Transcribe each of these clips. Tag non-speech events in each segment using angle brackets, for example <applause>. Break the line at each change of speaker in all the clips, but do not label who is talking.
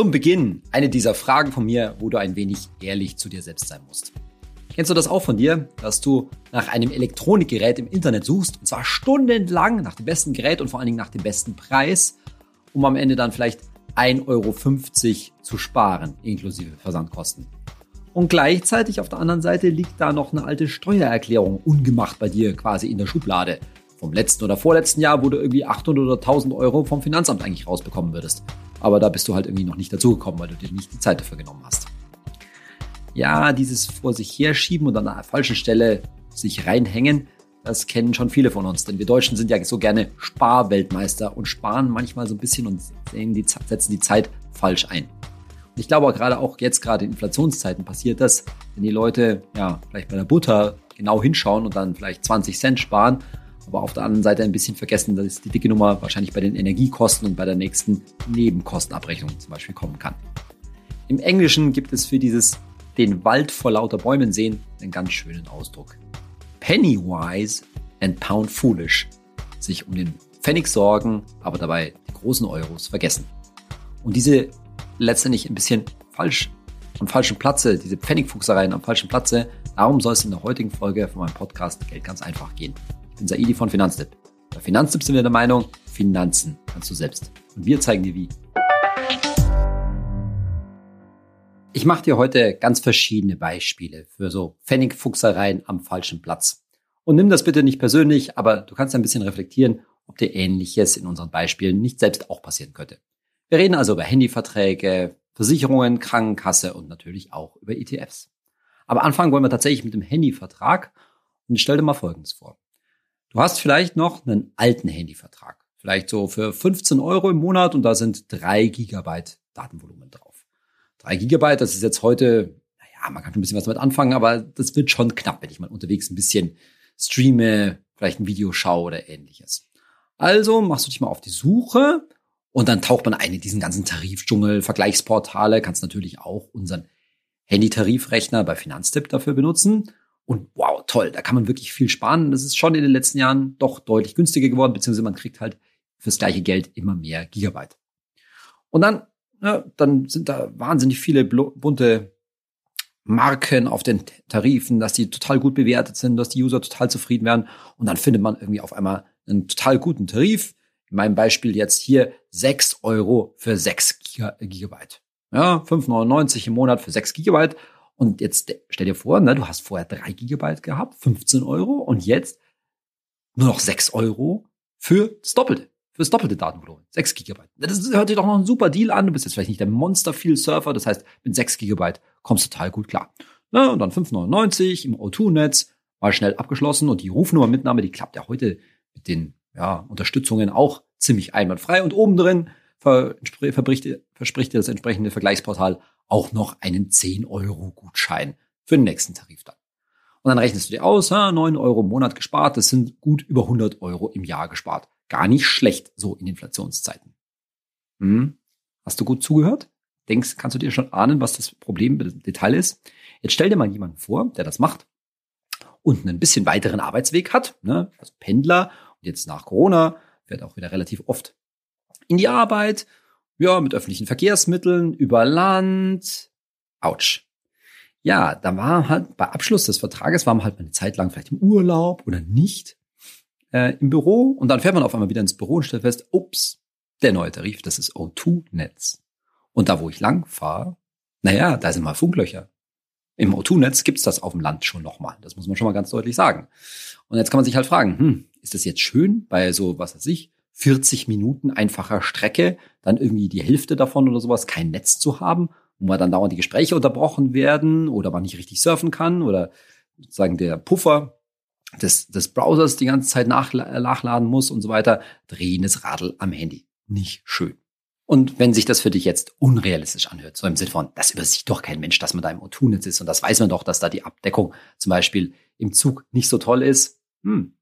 Zum Beginn eine dieser Fragen von mir, wo du ein wenig ehrlich zu dir selbst sein musst. Kennst du das auch von dir, dass du nach einem Elektronikgerät im Internet suchst, und zwar stundenlang nach dem besten Gerät und vor allen Dingen nach dem besten Preis, um am Ende dann vielleicht 1,50 Euro zu sparen, inklusive Versandkosten. Und gleichzeitig auf der anderen Seite liegt da noch eine alte Steuererklärung ungemacht bei dir quasi in der Schublade. Vom letzten oder vorletzten Jahr, wo du irgendwie 800 oder 1000 Euro vom Finanzamt eigentlich rausbekommen würdest. Aber da bist du halt irgendwie noch nicht dazugekommen, weil du dir nicht die Zeit dafür genommen hast. Ja, dieses vor sich herschieben und an der falschen Stelle sich reinhängen, das kennen schon viele von uns, denn wir Deutschen sind ja so gerne Sparweltmeister und sparen manchmal so ein bisschen und die, setzen die Zeit falsch ein. Und ich glaube gerade auch jetzt gerade in Inflationszeiten passiert das, wenn die Leute ja vielleicht bei der Butter genau hinschauen und dann vielleicht 20 Cent sparen, aber auf der anderen Seite ein bisschen vergessen, dass die dicke Nummer wahrscheinlich bei den Energiekosten und bei der nächsten Nebenkostenabrechnung zum Beispiel kommen kann. Im Englischen gibt es für dieses den Wald vor lauter Bäumen sehen einen ganz schönen Ausdruck. Penny wise and pound foolish. Sich um den Pfennig sorgen, aber dabei die großen Euros vergessen. Und diese letztendlich ein bisschen falsch, am falschen Platze, diese Pfennigfuchsereien am falschen Platze, darum soll es in der heutigen Folge von meinem Podcast Geld ganz einfach gehen. Bin Saidi von Finanztipp. Bei Finanztipp sind wir der Meinung, Finanzen kannst du selbst. Und wir zeigen dir wie. Ich mache dir heute ganz verschiedene Beispiele für so Pfennigfuchsereien am falschen Platz. Und nimm das bitte nicht persönlich, aber du kannst ein bisschen reflektieren, ob dir Ähnliches in unseren Beispielen nicht selbst auch passieren könnte. Wir reden also über Handyverträge, Versicherungen, Krankenkasse und natürlich auch über ETFs. Aber anfangen wollen wir tatsächlich mit dem Handyvertrag und ich stell dir mal Folgendes vor. Du hast vielleicht noch einen alten Handyvertrag, vielleicht so für 15 Euro im Monat und da sind drei Gigabyte Datenvolumen drauf. 3 Gigabyte, das ist jetzt heute, naja, man kann schon ein bisschen was damit anfangen, aber das wird schon knapp, wenn ich mal unterwegs ein bisschen streame, vielleicht ein Video schaue oder ähnliches. Also machst du dich mal auf die Suche und dann taucht man ein in diesen ganzen Tarifdschungel, Vergleichsportale, kannst natürlich auch unseren Handy-Tarifrechner bei Finanztipp dafür benutzen. Und wow, toll, da kann man wirklich viel sparen. Das ist schon in den letzten Jahren doch deutlich günstiger geworden, beziehungsweise man kriegt halt fürs gleiche Geld immer mehr Gigabyte. Und dann ja, dann sind da wahnsinnig viele bunte Marken auf den Tarifen, dass die total gut bewertet sind, dass die User total zufrieden werden. Und dann findet man irgendwie auf einmal einen total guten Tarif. In meinem Beispiel jetzt hier 6 Euro für 6 Gigabyte. Ja, 5,99 im Monat für 6 Gigabyte. Und jetzt stell dir vor, ne, du hast vorher 3 Gigabyte gehabt, 15 Euro und jetzt nur noch 6 Euro für das Doppelte fürs doppelte Datenvolumen. 6 Gigabyte. Das hört sich doch noch ein super Deal an. Du bist jetzt vielleicht nicht der Monster-Viel-Surfer. Das heißt, mit 6 Gigabyte kommst du total gut klar. Na, und dann 5,99 im O2-Netz. Mal schnell abgeschlossen. Und die Rufnummer-Mitnahme, die klappt ja heute mit den ja, Unterstützungen auch ziemlich einwandfrei. Und oben drin verspricht, dir das entsprechende Vergleichsportal auch noch einen 10-Euro-Gutschein für den nächsten Tarif dann. Und dann rechnest du dir aus, 9 Euro im Monat gespart, das sind gut über 100 Euro im Jahr gespart gar nicht schlecht so in Inflationszeiten. Hm? Hast du gut zugehört? Denkst, kannst du dir schon ahnen, was das Problem im Detail ist? Jetzt stell dir mal jemanden vor, der das macht und einen bisschen weiteren Arbeitsweg hat, ne? also Pendler und jetzt nach Corona fährt auch wieder relativ oft in die Arbeit, ja, mit öffentlichen Verkehrsmitteln, über Land. Autsch. Ja, da war halt bei Abschluss des Vertrages war man halt eine Zeit lang vielleicht im Urlaub oder nicht äh, im Büro und dann fährt man auf einmal wieder ins Büro und stellt fest, ups, der neue Tarif, das ist O2-Netz. Und da, wo ich lang fahre, naja, da sind mal Funklöcher. Im O2-Netz gibt's das auf dem Land schon nochmal. Das muss man schon mal ganz deutlich sagen. Und jetzt kann man sich halt fragen, hm, ist das jetzt schön bei so, was weiß ich, 40 Minuten einfacher Strecke, dann irgendwie die Hälfte davon oder sowas, kein Netz zu haben, wo man dann dauernd die Gespräche unterbrochen werden oder man nicht richtig surfen kann oder sozusagen der Puffer des, des Browsers die ganze Zeit nach, nachladen muss und so weiter, drehendes Radl am Handy. Nicht schön. Und wenn sich das für dich jetzt unrealistisch anhört, so im Sinne von, das übersieht doch kein Mensch, dass man da im O2-Netz ist und das weiß man doch, dass da die Abdeckung zum Beispiel im Zug nicht so toll ist. Hm.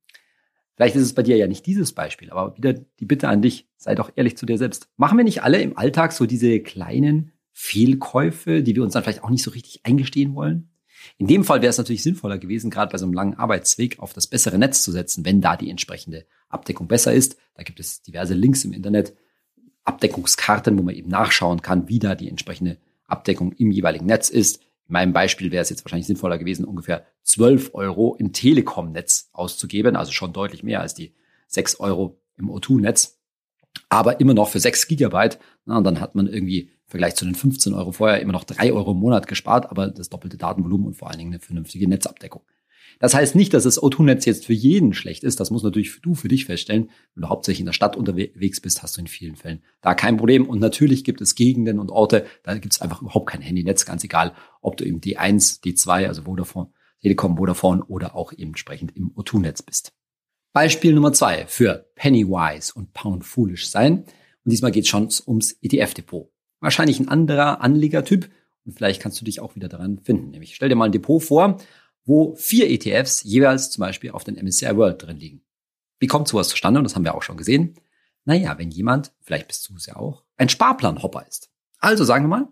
Vielleicht ist es bei dir ja nicht dieses Beispiel, aber wieder die Bitte an dich, sei doch ehrlich zu dir selbst. Machen wir nicht alle im Alltag so diese kleinen Fehlkäufe, die wir uns dann vielleicht auch nicht so richtig eingestehen wollen? In dem Fall wäre es natürlich sinnvoller gewesen, gerade bei so einem langen Arbeitsweg auf das bessere Netz zu setzen, wenn da die entsprechende Abdeckung besser ist. Da gibt es diverse Links im Internet. Abdeckungskarten, wo man eben nachschauen kann, wie da die entsprechende Abdeckung im jeweiligen Netz ist. In meinem Beispiel wäre es jetzt wahrscheinlich sinnvoller gewesen, ungefähr 12 Euro im Telekom-Netz auszugeben, also schon deutlich mehr als die 6 Euro im O2-Netz. Aber immer noch für 6 Gigabyte. Na, und dann hat man irgendwie im Vergleich zu den 15 Euro vorher immer noch 3 Euro im Monat gespart, aber das doppelte Datenvolumen und vor allen Dingen eine vernünftige Netzabdeckung. Das heißt nicht, dass das O2-Netz jetzt für jeden schlecht ist. Das muss natürlich du für dich feststellen. Wenn du hauptsächlich in der Stadt unterwegs bist, hast du in vielen Fällen da kein Problem. Und natürlich gibt es Gegenden und Orte, da gibt es einfach überhaupt kein Handynetz, ganz egal, ob du im D1, D2, also Vodafone, Telekom, Vodafone oder auch eben entsprechend im O2-Netz bist. Beispiel Nummer zwei für Pennywise und Pound Foolish sein. Und diesmal geht es schon ums ETF-Depot. Wahrscheinlich ein anderer Anlegertyp und vielleicht kannst du dich auch wieder daran finden. Nämlich stell dir mal ein Depot vor, wo vier ETFs jeweils zum Beispiel auf den MSCI World drin liegen. Wie kommt sowas zustande? Und das haben wir auch schon gesehen. Naja, wenn jemand, vielleicht bist du es ja auch, ein Sparplanhopper ist. Also sagen wir mal,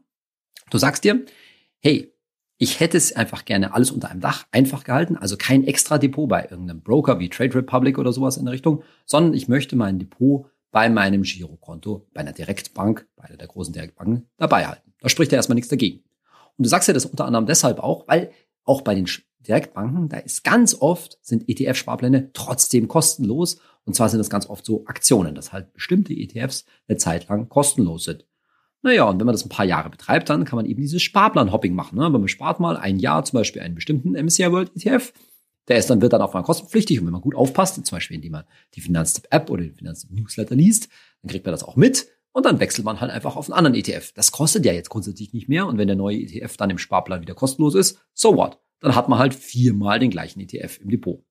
du sagst dir, hey, ich hätte es einfach gerne alles unter einem Dach einfach gehalten, also kein extra Depot bei irgendeinem Broker wie Trade Republic oder sowas in der Richtung, sondern ich möchte mein Depot bei meinem Girokonto, bei einer Direktbank, bei einer der großen Direktbanken dabei halten. Da spricht ja erstmal nichts dagegen. Und du sagst ja das unter anderem deshalb auch, weil auch bei den Direktbanken, da ist ganz oft, sind ETF-Sparpläne trotzdem kostenlos. Und zwar sind das ganz oft so Aktionen, dass halt bestimmte ETFs eine Zeit lang kostenlos sind. Naja, und wenn man das ein paar Jahre betreibt, dann kann man eben dieses Sparplan-Hopping machen. Ne? Man spart mal ein Jahr zum Beispiel einen bestimmten MSCI World ETF. Der ist dann, wird dann auch mal kostenpflichtig. Und wenn man gut aufpasst, zum Beispiel indem man die Finanztipp-App oder den Finanztipp-Newsletter liest, dann kriegt man das auch mit. Und dann wechselt man halt einfach auf einen anderen ETF. Das kostet ja jetzt grundsätzlich nicht mehr. Und wenn der neue ETF dann im Sparplan wieder kostenlos ist, so what? Dann hat man halt viermal den gleichen ETF im Depot.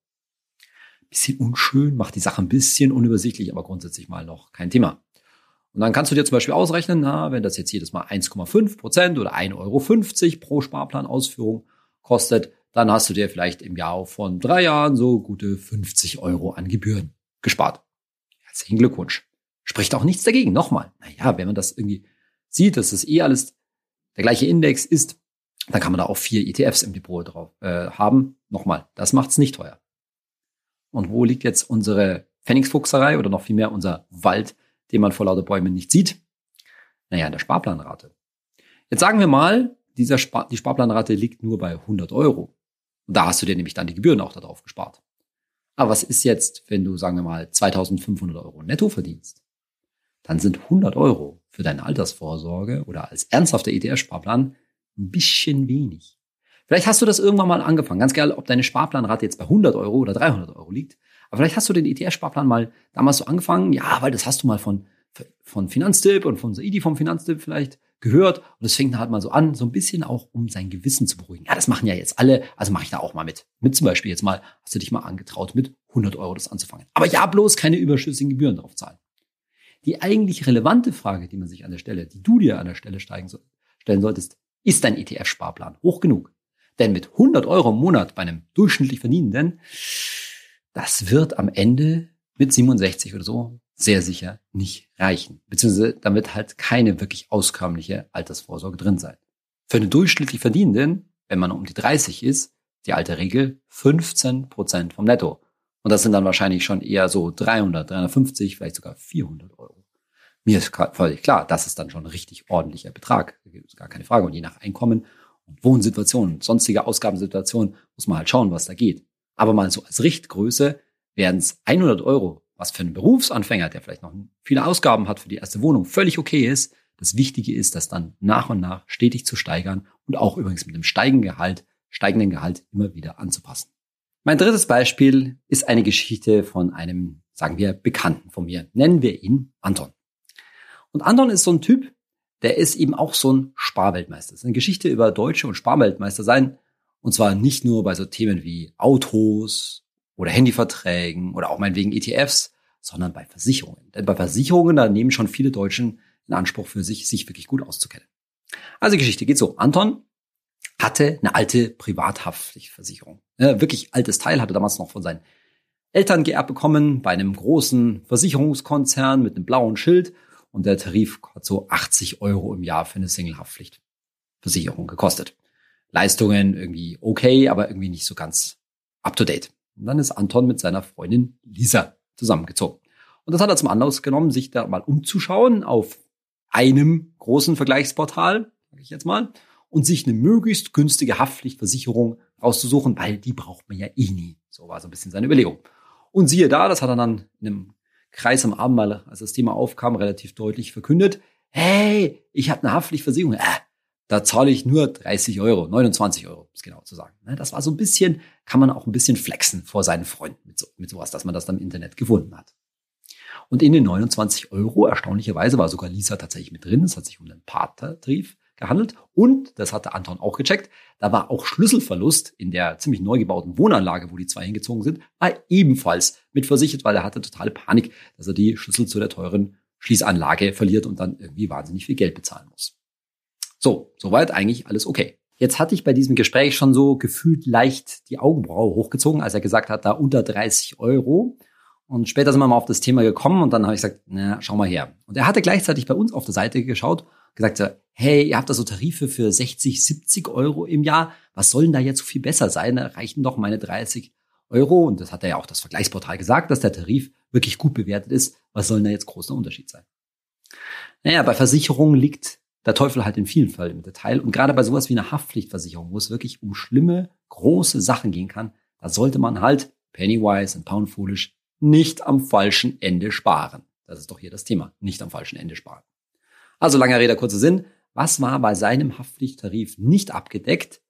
Bisschen unschön, macht die Sache ein bisschen unübersichtlich, aber grundsätzlich mal noch kein Thema. Und dann kannst du dir zum Beispiel ausrechnen, na, wenn das jetzt jedes Mal 1,5 Prozent oder 1,50 Euro pro Sparplanausführung kostet, dann hast du dir vielleicht im Jahr von drei Jahren so gute 50 Euro an Gebühren gespart. Herzlichen Glückwunsch. Spricht auch nichts dagegen. Nochmal, naja, wenn man das irgendwie sieht, dass das eh alles der gleiche Index ist, dann kann man da auch vier ETFs im Depot drauf äh, haben. Nochmal, das macht's nicht teuer. Und wo liegt jetzt unsere Pfennigsfuchserei oder noch vielmehr unser Wald, den man vor lauter Bäumen nicht sieht? Naja, in der Sparplanrate. Jetzt sagen wir mal, dieser Spar die Sparplanrate liegt nur bei 100 Euro. Und da hast du dir nämlich dann die Gebühren auch darauf gespart. Aber was ist jetzt, wenn du, sagen wir mal, 2500 Euro netto verdienst? Dann sind 100 Euro für deine Altersvorsorge oder als ernsthafter ETF-Sparplan ein bisschen wenig. Vielleicht hast du das irgendwann mal angefangen. Ganz egal, ob deine Sparplanrate jetzt bei 100 Euro oder 300 Euro liegt. Aber vielleicht hast du den ETF-Sparplan mal damals so angefangen. Ja, weil das hast du mal von, von Finanztipp und von Saidi vom Finanztipp vielleicht gehört. Und das fängt halt mal so an, so ein bisschen auch, um sein Gewissen zu beruhigen. Ja, das machen ja jetzt alle. Also mache ich da auch mal mit. Mit zum Beispiel jetzt mal, hast du dich mal angetraut, mit 100 Euro das anzufangen. Aber ja, bloß keine überschüssigen Gebühren drauf zahlen. Die eigentlich relevante Frage, die man sich an der Stelle, die du dir an der Stelle steigen, stellen solltest, ist dein ETF-Sparplan hoch genug? Denn mit 100 Euro im Monat bei einem durchschnittlich Verdienenden, das wird am Ende mit 67 oder so sehr sicher nicht reichen. Beziehungsweise damit halt keine wirklich auskömmliche Altersvorsorge drin sein. Für einen durchschnittlich Verdienenden, wenn man um die 30 ist, die alte Regel 15 Prozent vom Netto. Und das sind dann wahrscheinlich schon eher so 300, 350, vielleicht sogar 400 Euro. Mir ist völlig klar, das ist dann schon ein richtig ordentlicher Betrag. Gar keine Frage. Und je nach Einkommen und Wohnsituation, sonstige Ausgabensituation muss man halt schauen, was da geht. Aber mal so als Richtgröße wären es 100 Euro, was für einen Berufsanfänger, der vielleicht noch viele Ausgaben hat für die erste Wohnung, völlig okay ist. Das Wichtige ist, das dann nach und nach stetig zu steigern und auch übrigens mit dem steigenden Gehalt, steigenden Gehalt immer wieder anzupassen. Mein drittes Beispiel ist eine Geschichte von einem, sagen wir, Bekannten von mir. Nennen wir ihn Anton. Und Anton ist so ein Typ, der ist eben auch so ein Sparweltmeister. Das ist eine Geschichte über Deutsche und Sparweltmeister sein. Und zwar nicht nur bei so Themen wie Autos oder Handyverträgen oder auch meinetwegen ETFs, sondern bei Versicherungen. Denn bei Versicherungen, da nehmen schon viele Deutschen in Anspruch für sich, sich wirklich gut auszukennen. Also die Geschichte geht so. Anton hatte eine alte Privathaftpflichtversicherung. Ja, wirklich altes Teil, hatte damals noch von seinen Eltern geerbt bekommen, bei einem großen Versicherungskonzern mit einem blauen Schild und der Tarif hat so 80 Euro im Jahr für eine Single-Haftpflichtversicherung gekostet. Leistungen irgendwie okay, aber irgendwie nicht so ganz up to date. Und dann ist Anton mit seiner Freundin Lisa zusammengezogen. Und das hat er zum Anlass genommen, sich da mal umzuschauen auf einem großen Vergleichsportal, sage ich jetzt mal, und sich eine möglichst günstige Haftpflichtversicherung rauszusuchen, weil die braucht man ja eh nie. So war so ein bisschen seine Überlegung. Und siehe da, das hat er dann in einem Kreis am Abend mal, als das Thema aufkam, relativ deutlich verkündet. Hey, ich habe eine Haftpflichtversicherung. Äh, da zahle ich nur 30 Euro, 29 Euro, ist genau zu sagen. Ne, das war so ein bisschen, kann man auch ein bisschen flexen vor seinen Freunden mit, so, mit sowas, dass man das dann im Internet gefunden hat. Und in den 29 Euro, erstaunlicherweise, war sogar Lisa tatsächlich mit drin. Es hat sich um einen Partnertarif gehandelt. Und, das hatte Anton auch gecheckt, da war auch Schlüsselverlust in der ziemlich neu gebauten Wohnanlage, wo die zwei hingezogen sind, war ebenfalls mit versichert, weil er hatte totale Panik, dass er die Schlüssel zu der teuren Schließanlage verliert und dann irgendwie wahnsinnig viel Geld bezahlen muss. So, soweit eigentlich alles okay. Jetzt hatte ich bei diesem Gespräch schon so gefühlt leicht die Augenbraue hochgezogen, als er gesagt hat, da unter 30 Euro. Und später sind wir mal auf das Thema gekommen und dann habe ich gesagt, na, schau mal her. Und er hatte gleichzeitig bei uns auf der Seite geschaut, gesagt, hey, ihr habt da so Tarife für 60, 70 Euro im Jahr. Was soll denn da jetzt so viel besser sein? Da reichen doch meine 30 Euro. Und das hat ja auch das Vergleichsportal gesagt, dass der Tarif wirklich gut bewertet ist. Was soll denn da jetzt großer Unterschied sein? Naja, bei Versicherungen liegt der Teufel halt in vielen Fällen im Detail. Und gerade bei sowas wie einer Haftpflichtversicherung, wo es wirklich um schlimme, große Sachen gehen kann, da sollte man halt Pennywise und Pound Foolish nicht am falschen Ende sparen. Das ist doch hier das Thema. Nicht am falschen Ende sparen. Also langer Rede, kurzer Sinn. Was war bei seinem Haftpflichttarif nicht abgedeckt?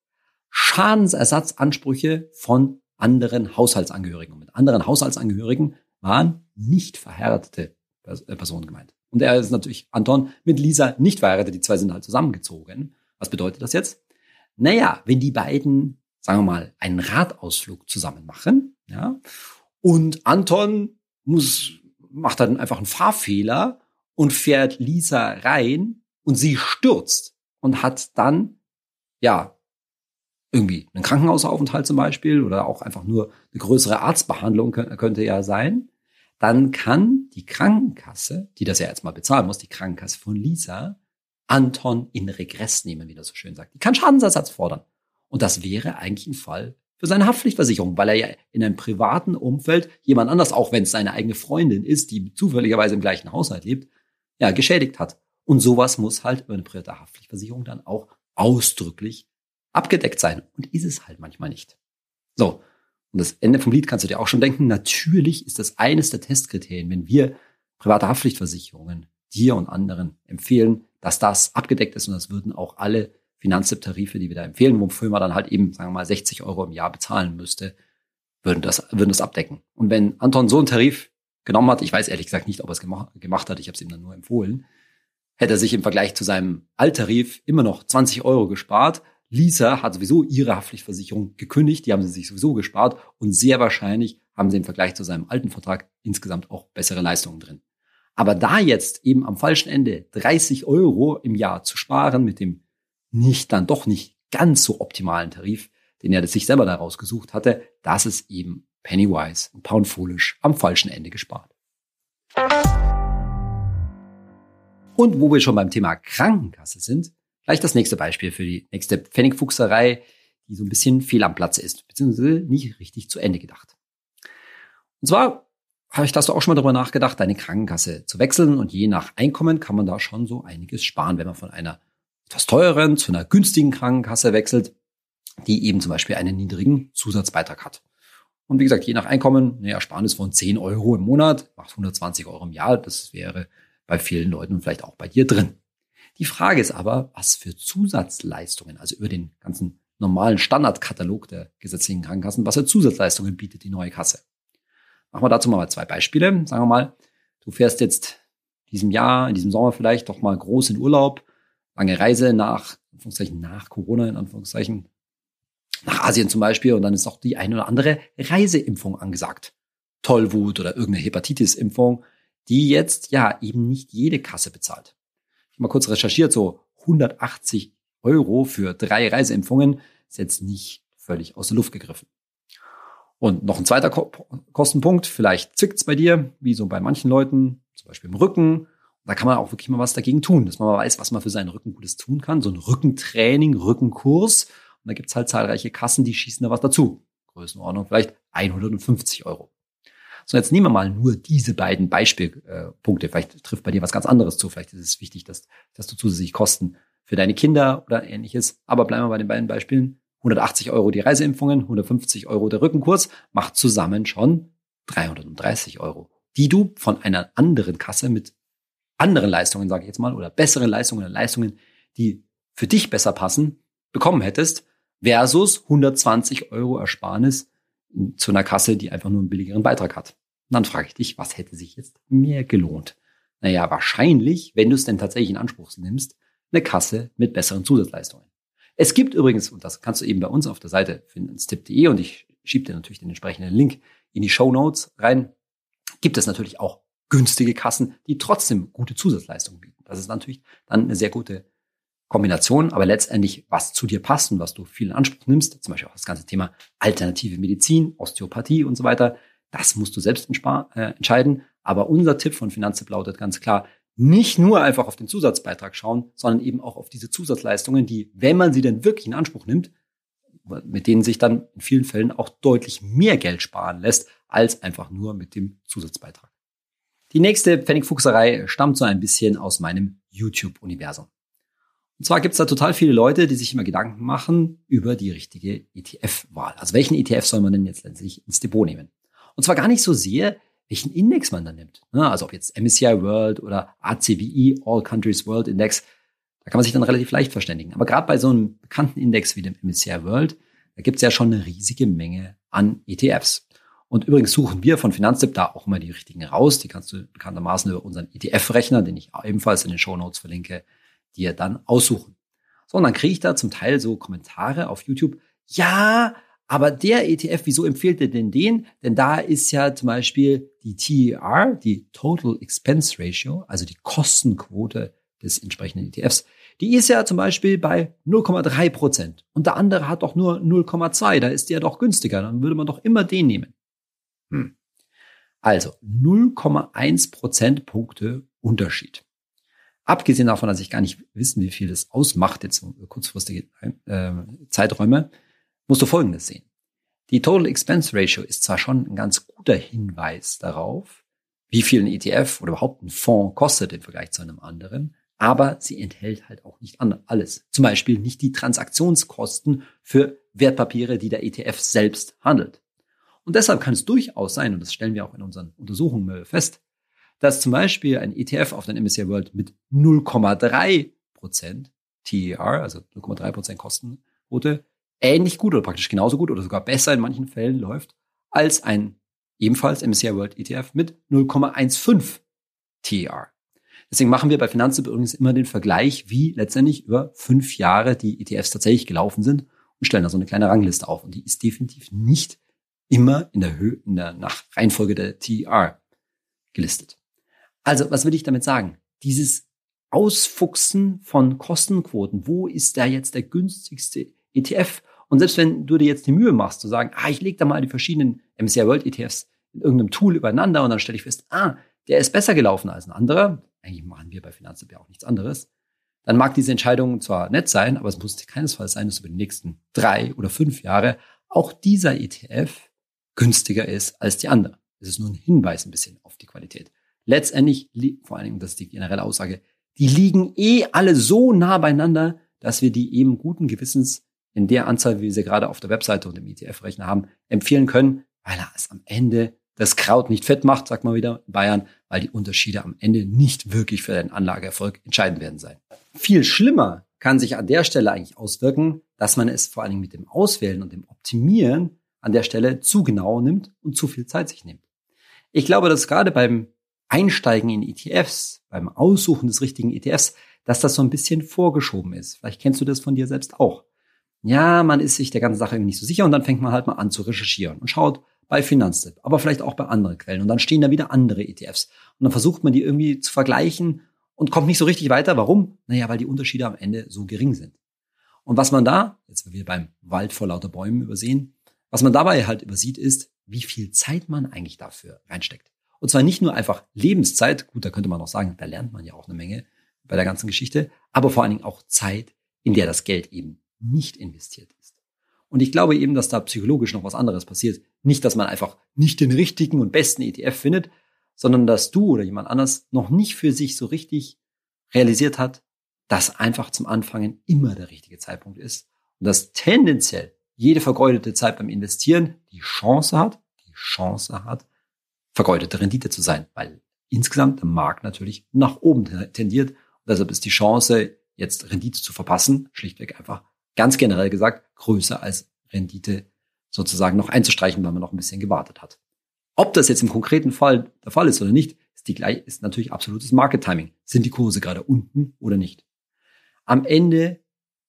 Schadensersatzansprüche von anderen Haushaltsangehörigen. Und mit anderen Haushaltsangehörigen waren nicht verheiratete äh, Personen gemeint. Und er ist natürlich Anton mit Lisa nicht verheiratet. Die zwei sind halt zusammengezogen. Was bedeutet das jetzt? Naja, wenn die beiden, sagen wir mal, einen Radausflug zusammen machen, ja, und Anton muss, macht dann einfach einen Fahrfehler und fährt Lisa rein und sie stürzt und hat dann, ja, irgendwie einen Krankenhausaufenthalt zum Beispiel oder auch einfach nur eine größere Arztbehandlung könnte ja sein, dann kann die Krankenkasse, die das ja jetzt mal bezahlen muss, die Krankenkasse von Lisa, Anton in Regress nehmen, wie das so schön sagt. Die kann Schadensersatz fordern. Und das wäre eigentlich ein Fall für seine Haftpflichtversicherung, weil er ja in einem privaten Umfeld jemand anders, auch wenn es seine eigene Freundin ist, die zufälligerweise im gleichen Haushalt lebt, ja, geschädigt hat. Und sowas muss halt über eine private Haftpflichtversicherung dann auch ausdrücklich abgedeckt sein. Und ist es halt manchmal nicht. So. Und das Ende vom Lied kannst du dir auch schon denken. Natürlich ist das eines der Testkriterien, wenn wir private Haftpflichtversicherungen dir und anderen empfehlen, dass das abgedeckt ist und das würden auch alle Finanztarife, die wir da empfehlen, wofür man dann halt eben, sagen wir mal, 60 Euro im Jahr bezahlen müsste, würden das, würden das abdecken. Und wenn Anton so einen Tarif genommen hat, ich weiß ehrlich gesagt nicht, ob er es gemacht, gemacht hat, ich habe es ihm dann nur empfohlen, hätte er sich im Vergleich zu seinem Alttarif immer noch 20 Euro gespart. Lisa hat sowieso ihre Haftpflichtversicherung gekündigt, die haben sie sich sowieso gespart. Und sehr wahrscheinlich haben sie im Vergleich zu seinem alten Vertrag insgesamt auch bessere Leistungen drin. Aber da jetzt eben am falschen Ende 30 Euro im Jahr zu sparen mit dem nicht dann doch nicht ganz so optimalen Tarif, den er sich selber daraus gesucht hatte, das ist eben Pennywise und Pound Foolish am falschen Ende gespart. Und wo wir schon beim Thema Krankenkasse sind, gleich das nächste Beispiel für die nächste Pfennigfuchserei, die so ein bisschen fehl am Platze ist, beziehungsweise nicht richtig zu Ende gedacht. Und zwar habe ich das auch schon mal darüber nachgedacht, deine Krankenkasse zu wechseln und je nach Einkommen kann man da schon so einiges sparen, wenn man von einer etwas teureren zu einer günstigen Krankenkasse wechselt, die eben zum Beispiel einen niedrigen Zusatzbeitrag hat. Und wie gesagt, je nach Einkommen, eine Ersparnis von 10 Euro im Monat macht 120 Euro im Jahr. Das wäre bei vielen Leuten und vielleicht auch bei dir drin. Die Frage ist aber, was für Zusatzleistungen, also über den ganzen normalen Standardkatalog der gesetzlichen Krankenkassen, was für Zusatzleistungen bietet die neue Kasse. Machen wir dazu mal zwei Beispiele. Sagen wir mal, du fährst jetzt diesem Jahr, in diesem Sommer vielleicht doch mal groß in Urlaub lange Reise nach, Anführungszeichen, nach Corona, in Anführungszeichen, nach Asien zum Beispiel, und dann ist auch die eine oder andere Reiseimpfung angesagt. Tollwut oder irgendeine Hepatitis-Impfung, die jetzt ja eben nicht jede Kasse bezahlt. Ich habe mal kurz recherchiert, so 180 Euro für drei Reiseimpfungen ist jetzt nicht völlig aus der Luft gegriffen. Und noch ein zweiter Ko Kostenpunkt, vielleicht zwickt's bei dir, wie so bei manchen Leuten, zum Beispiel im Rücken da kann man auch wirklich mal was dagegen tun, dass man mal weiß, was man für seinen Rücken Gutes tun kann. So ein Rückentraining, Rückenkurs. Und da gibt's halt zahlreiche Kassen, die schießen da was dazu. Größenordnung vielleicht 150 Euro. So, jetzt nehmen wir mal nur diese beiden Beispielpunkte. Vielleicht trifft bei dir was ganz anderes zu. Vielleicht ist es wichtig, dass, dass du zusätzlich Kosten für deine Kinder oder ähnliches. Aber bleiben wir bei den beiden Beispielen. 180 Euro die Reiseimpfungen, 150 Euro der Rückenkurs, macht zusammen schon 330 Euro, die du von einer anderen Kasse mit anderen Leistungen, sage ich jetzt mal, oder besseren Leistungen oder Leistungen, die für dich besser passen, bekommen hättest, versus 120 Euro Ersparnis zu einer Kasse, die einfach nur einen billigeren Beitrag hat. Und dann frage ich dich, was hätte sich jetzt mehr gelohnt? Naja, wahrscheinlich, wenn du es denn tatsächlich in Anspruch nimmst, eine Kasse mit besseren Zusatzleistungen. Es gibt übrigens, und das kannst du eben bei uns auf der Seite finden, stip.de, und ich schiebe dir natürlich den entsprechenden Link in die Show Notes rein, gibt es natürlich auch günstige Kassen, die trotzdem gute Zusatzleistungen bieten. Das ist natürlich dann eine sehr gute Kombination, aber letztendlich, was zu dir passt und was du viel in Anspruch nimmst, zum Beispiel auch das ganze Thema alternative Medizin, Osteopathie und so weiter, das musst du selbst äh, entscheiden. Aber unser Tipp von Finanztipp lautet ganz klar, nicht nur einfach auf den Zusatzbeitrag schauen, sondern eben auch auf diese Zusatzleistungen, die, wenn man sie denn wirklich in Anspruch nimmt, mit denen sich dann in vielen Fällen auch deutlich mehr Geld sparen lässt, als einfach nur mit dem Zusatzbeitrag. Die nächste Pfennigfuchserei stammt so ein bisschen aus meinem YouTube-Universum. Und zwar gibt es da total viele Leute, die sich immer Gedanken machen über die richtige ETF-Wahl. Also welchen ETF soll man denn jetzt letztlich ins Depot nehmen? Und zwar gar nicht so sehr, welchen Index man da nimmt. Also ob jetzt MSCI World oder ACWI, All Countries World Index, da kann man sich dann relativ leicht verständigen. Aber gerade bei so einem bekannten Index wie dem MSCI World, da gibt es ja schon eine riesige Menge an ETFs. Und übrigens suchen wir von Finanztipp da auch immer die richtigen raus. Die kannst du bekanntermaßen über unseren ETF-Rechner, den ich ebenfalls in den Show Notes verlinke, dir dann aussuchen. So, und dann kriege ich da zum Teil so Kommentare auf YouTube. Ja, aber der ETF, wieso empfiehlt ihr denn den? Denn da ist ja zum Beispiel die TER, die Total Expense Ratio, also die Kostenquote des entsprechenden ETFs, die ist ja zum Beispiel bei 0,3 Prozent. Und der andere hat doch nur 0,2. Da ist der doch günstiger. Dann würde man doch immer den nehmen. Hm. Also 0,1 Prozentpunkte Unterschied. Abgesehen davon, dass ich gar nicht wissen, wie viel das ausmacht, jetzt kurzfristige äh, Zeiträume, musst du Folgendes sehen. Die Total Expense Ratio ist zwar schon ein ganz guter Hinweis darauf, wie viel ein ETF oder überhaupt ein Fonds kostet im Vergleich zu einem anderen, aber sie enthält halt auch nicht alles. Zum Beispiel nicht die Transaktionskosten für Wertpapiere, die der ETF selbst handelt. Und deshalb kann es durchaus sein, und das stellen wir auch in unseren Untersuchungen fest, dass zum Beispiel ein ETF auf den MSCI World mit 0,3 Prozent TER, also 0,3 Prozent Kostenquote, ähnlich gut oder praktisch genauso gut oder sogar besser in manchen Fällen läuft als ein ebenfalls MSCI World ETF mit 0,15 TER. Deswegen machen wir bei Finanztipp übrigens immer den Vergleich, wie letztendlich über fünf Jahre die ETFs tatsächlich gelaufen sind und stellen da so eine kleine Rangliste auf. Und die ist definitiv nicht immer in der Höhe, in der nach Reihenfolge der TER gelistet. Also, was will ich damit sagen? Dieses Ausfuchsen von Kostenquoten. Wo ist da jetzt der günstigste ETF? Und selbst wenn du dir jetzt die Mühe machst, zu sagen, ah, ich lege da mal die verschiedenen MSCI World ETFs in irgendeinem Tool übereinander und dann stelle ich fest, ah, der ist besser gelaufen als ein anderer. Eigentlich machen wir bei Finanzen ja auch nichts anderes. Dann mag diese Entscheidung zwar nett sein, aber es muss keinesfalls sein, dass über die nächsten drei oder fünf Jahre auch dieser ETF günstiger ist als die andere. Es ist nur ein Hinweis ein bisschen auf die Qualität. Letztendlich, vor allen Dingen, das ist die generelle Aussage, die liegen eh alle so nah beieinander, dass wir die eben guten Gewissens in der Anzahl, wie wir sie gerade auf der Webseite und im ETF-Rechner haben, empfehlen können, weil er es am Ende das Kraut nicht fett macht, sagt man wieder in Bayern, weil die Unterschiede am Ende nicht wirklich für den Anlageerfolg entscheidend werden sein. Viel schlimmer kann sich an der Stelle eigentlich auswirken, dass man es vor allen Dingen mit dem Auswählen und dem Optimieren an der Stelle zu genau nimmt und zu viel Zeit sich nimmt. Ich glaube, dass gerade beim Einsteigen in ETFs, beim Aussuchen des richtigen ETFs, dass das so ein bisschen vorgeschoben ist. Vielleicht kennst du das von dir selbst auch. Ja, man ist sich der ganzen Sache irgendwie nicht so sicher und dann fängt man halt mal an zu recherchieren und schaut bei Finanztipp, aber vielleicht auch bei anderen Quellen und dann stehen da wieder andere ETFs und dann versucht man die irgendwie zu vergleichen und kommt nicht so richtig weiter. Warum? Naja, weil die Unterschiede am Ende so gering sind. Und was man da, jetzt wir beim Wald vor lauter Bäumen übersehen, was man dabei halt übersieht ist, wie viel Zeit man eigentlich dafür reinsteckt. Und zwar nicht nur einfach Lebenszeit, gut, da könnte man auch sagen, da lernt man ja auch eine Menge bei der ganzen Geschichte, aber vor allen Dingen auch Zeit, in der das Geld eben nicht investiert ist. Und ich glaube eben, dass da psychologisch noch was anderes passiert. Nicht, dass man einfach nicht den richtigen und besten ETF findet, sondern dass du oder jemand anders noch nicht für sich so richtig realisiert hat, dass einfach zum Anfangen immer der richtige Zeitpunkt ist und dass tendenziell jede vergeudete Zeit beim Investieren die Chance hat, die Chance hat, vergeudete Rendite zu sein, weil insgesamt der Markt natürlich nach oben tendiert. Und deshalb ist die Chance, jetzt Rendite zu verpassen, schlichtweg einfach ganz generell gesagt größer als Rendite sozusagen noch einzustreichen, weil man noch ein bisschen gewartet hat. Ob das jetzt im konkreten Fall der Fall ist oder nicht, ist, die, ist natürlich absolutes Market Timing. Sind die Kurse gerade unten oder nicht? Am Ende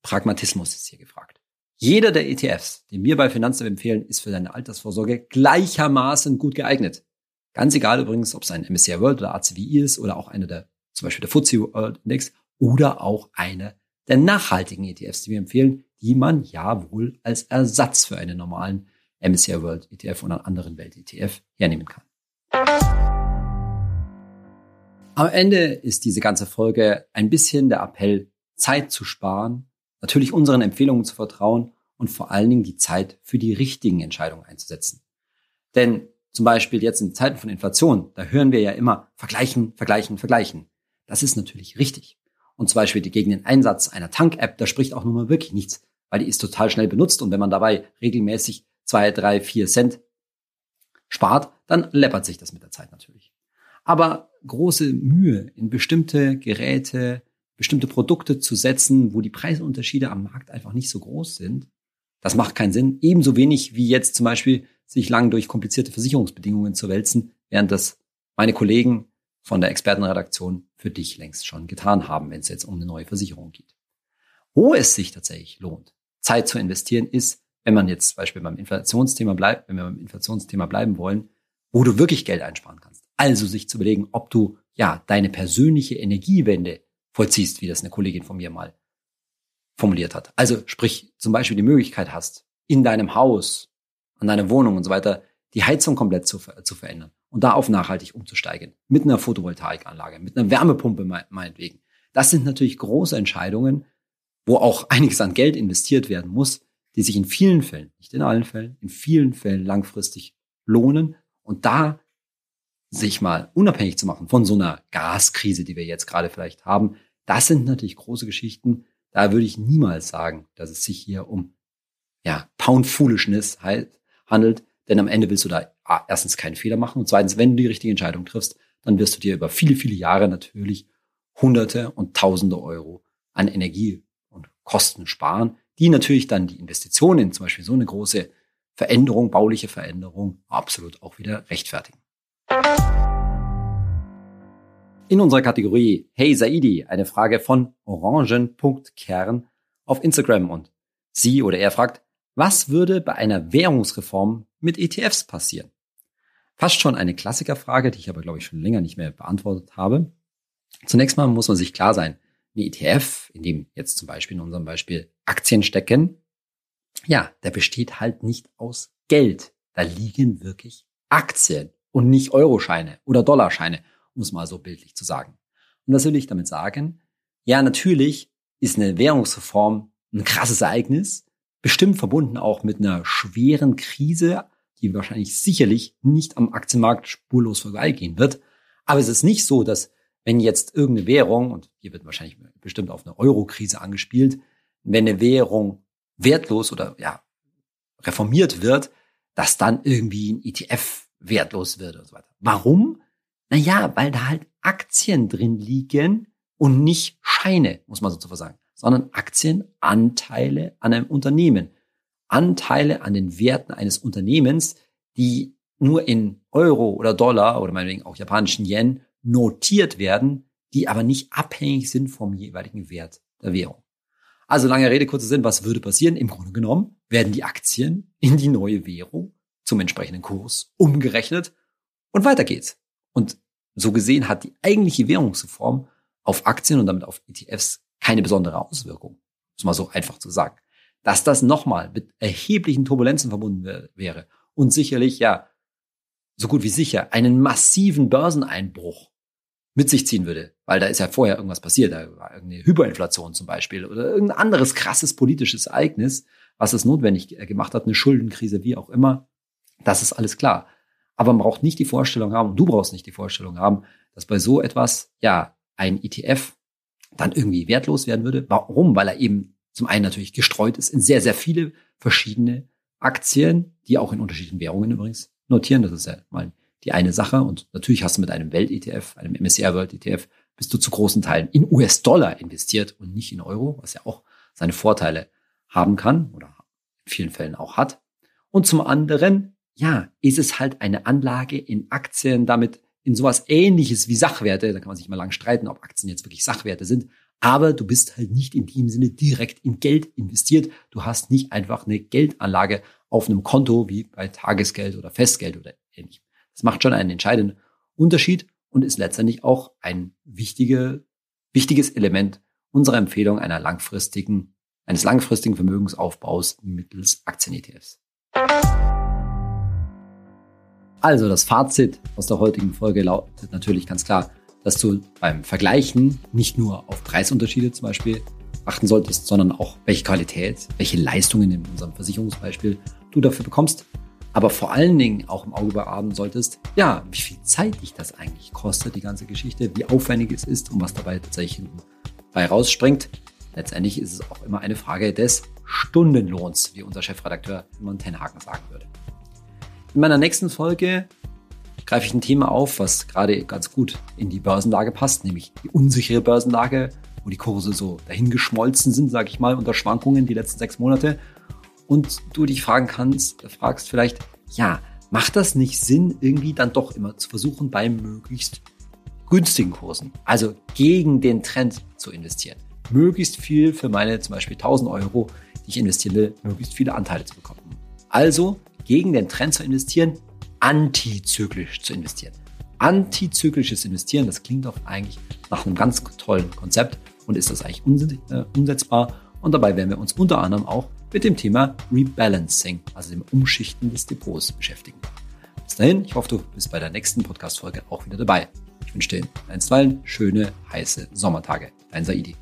Pragmatismus ist hier gefragt. Jeder der ETFs, den wir bei Finanztipp empfehlen, ist für deine Altersvorsorge gleichermaßen gut geeignet. Ganz egal übrigens, ob es ein MSCI World oder ACWI ist oder auch einer der, zum Beispiel der FTSE World Index oder auch einer der nachhaltigen ETFs, die wir empfehlen, die man ja wohl als Ersatz für einen normalen MSCI World ETF oder einen anderen Welt ETF hernehmen kann. Am Ende ist diese ganze Folge ein bisschen der Appell, Zeit zu sparen, natürlich unseren Empfehlungen zu vertrauen und vor allen Dingen die Zeit für die richtigen Entscheidungen einzusetzen. Denn zum Beispiel jetzt in Zeiten von Inflation, da hören wir ja immer vergleichen, vergleichen, vergleichen. Das ist natürlich richtig. Und zum Beispiel gegen den Einsatz einer Tank-App, da spricht auch nun mal wirklich nichts, weil die ist total schnell benutzt und wenn man dabei regelmäßig zwei, drei, vier Cent spart, dann läppert sich das mit der Zeit natürlich. Aber große Mühe in bestimmte Geräte, bestimmte Produkte zu setzen, wo die Preisunterschiede am Markt einfach nicht so groß sind, das macht keinen Sinn. Ebenso wenig wie jetzt zum Beispiel sich lang durch komplizierte Versicherungsbedingungen zu wälzen, während das meine Kollegen von der Expertenredaktion für dich längst schon getan haben, wenn es jetzt um eine neue Versicherung geht. Wo es sich tatsächlich lohnt, Zeit zu investieren, ist, wenn man jetzt zum Beispiel beim Inflationsthema bleibt, wenn wir beim Inflationsthema bleiben wollen, wo du wirklich Geld einsparen kannst. Also sich zu überlegen, ob du ja deine persönliche Energiewende vollziehst, wie das eine Kollegin von mir mal formuliert hat. Also sprich zum Beispiel die Möglichkeit hast, in deinem Haus, an deiner Wohnung und so weiter, die Heizung komplett zu, zu verändern und da auf nachhaltig umzusteigen. Mit einer Photovoltaikanlage, mit einer Wärmepumpe meinetwegen. Das sind natürlich große Entscheidungen, wo auch <laughs> einiges an Geld investiert werden muss, die sich in vielen Fällen, nicht in allen Fällen, in vielen Fällen langfristig lohnen. Und da sich mal unabhängig zu machen von so einer Gaskrise, die wir jetzt gerade vielleicht haben, das sind natürlich große Geschichten. Da würde ich niemals sagen, dass es sich hier um ja, Pound Foolishness handelt, denn am Ende willst du da erstens keinen Fehler machen und zweitens, wenn du die richtige Entscheidung triffst, dann wirst du dir über viele, viele Jahre natürlich Hunderte und Tausende Euro an Energie und Kosten sparen, die natürlich dann die Investitionen in zum Beispiel so eine große Veränderung, bauliche Veränderung absolut auch wieder rechtfertigen. In unserer Kategorie Hey Saidi eine Frage von orangen.kern auf Instagram und sie oder er fragt, was würde bei einer Währungsreform mit ETFs passieren? Fast schon eine Klassikerfrage, die ich aber glaube ich schon länger nicht mehr beantwortet habe. Zunächst mal muss man sich klar sein, ein ETF, in dem jetzt zum Beispiel in unserem Beispiel Aktien stecken, ja, der besteht halt nicht aus Geld. Da liegen wirklich Aktien und nicht Euroscheine oder Dollarscheine, um es mal so bildlich zu sagen. Und was will ich damit sagen? Ja, natürlich ist eine Währungsreform ein krasses Ereignis, bestimmt verbunden auch mit einer schweren Krise, die wahrscheinlich sicherlich nicht am Aktienmarkt spurlos vorbeigehen wird. Aber es ist nicht so, dass wenn jetzt irgendeine Währung, und hier wird wahrscheinlich bestimmt auf eine Euro-Krise angespielt, wenn eine Währung wertlos oder ja reformiert wird, dass dann irgendwie ein ETF wertlos wird und so weiter. Warum? Naja, weil da halt Aktien drin liegen und nicht Scheine, muss man sozusagen sagen, sondern Aktienanteile an einem Unternehmen. Anteile an den Werten eines Unternehmens, die nur in Euro oder Dollar oder meinetwegen auch japanischen Yen notiert werden, die aber nicht abhängig sind vom jeweiligen Wert der Währung. Also lange Rede, kurzer Sinn, was würde passieren? Im Grunde genommen werden die Aktien in die neue Währung zum entsprechenden Kurs umgerechnet und weiter geht's. Und so gesehen hat die eigentliche Währungsreform auf Aktien und damit auf ETFs keine besondere Auswirkung. Das mal so einfach zu sagen. Dass das nochmal mit erheblichen Turbulenzen verbunden wäre und sicherlich ja so gut wie sicher einen massiven Börseneinbruch mit sich ziehen würde, weil da ist ja vorher irgendwas passiert, da war irgendeine Hyperinflation zum Beispiel oder irgendein anderes krasses politisches Ereignis, was es notwendig gemacht hat, eine Schuldenkrise, wie auch immer. Das ist alles klar. Aber man braucht nicht die Vorstellung haben, und du brauchst nicht die Vorstellung haben, dass bei so etwas, ja, ein ETF dann irgendwie wertlos werden würde. Warum? Weil er eben zum einen natürlich gestreut ist in sehr, sehr viele verschiedene Aktien, die auch in unterschiedlichen Währungen übrigens notieren. Das ist ja mal die eine Sache. Und natürlich hast du mit einem Welt-ETF, einem MSCI World ETF, bist du zu großen Teilen in US-Dollar investiert und nicht in Euro, was ja auch seine Vorteile haben kann oder in vielen Fällen auch hat. Und zum anderen, ja, ist es halt eine Anlage in Aktien, damit in sowas ähnliches wie Sachwerte, da kann man sich mal lang streiten, ob Aktien jetzt wirklich Sachwerte sind, aber du bist halt nicht in dem Sinne direkt in Geld investiert. Du hast nicht einfach eine Geldanlage auf einem Konto wie bei Tagesgeld oder Festgeld oder ähnlichem. Das macht schon einen entscheidenden Unterschied und ist letztendlich auch ein wichtige, wichtiges Element unserer Empfehlung einer langfristigen, eines langfristigen Vermögensaufbaus mittels Aktien-ETFs. Also das Fazit aus der heutigen Folge lautet natürlich ganz klar, dass du beim Vergleichen nicht nur auf Preisunterschiede zum Beispiel achten solltest, sondern auch welche Qualität, welche Leistungen in unserem Versicherungsbeispiel du dafür bekommst. Aber vor allen Dingen auch im Auge beachten solltest, ja, wie viel Zeit dich das eigentlich kostet, die ganze Geschichte, wie aufwendig es ist und was dabei tatsächlich bei rausspringt. Letztendlich ist es auch immer eine Frage des Stundenlohns, wie unser Chefredakteur Simon Tenhagen sagen würde. In meiner nächsten Folge greife ich ein Thema auf, was gerade ganz gut in die Börsenlage passt, nämlich die unsichere Börsenlage, wo die Kurse so dahingeschmolzen sind, sage ich mal, unter Schwankungen die letzten sechs Monate. Und du dich fragen kannst, fragst vielleicht, ja, macht das nicht Sinn, irgendwie dann doch immer zu versuchen, bei möglichst günstigen Kursen, also gegen den Trend zu investieren? Möglichst viel für meine zum Beispiel 1000 Euro, die ich investieren will, möglichst viele Anteile zu bekommen. Also gegen den Trend zu investieren, antizyklisch zu investieren. Antizyklisches Investieren, das klingt doch eigentlich nach einem ganz tollen Konzept und ist das eigentlich äh, umsetzbar. Und dabei werden wir uns unter anderem auch mit dem Thema Rebalancing, also dem Umschichten des Depots beschäftigen. Bis dahin, ich hoffe, du bist bei der nächsten Podcast-Folge auch wieder dabei. Ich wünsche dir einstweilen schöne, heiße Sommertage. Dein Saidi.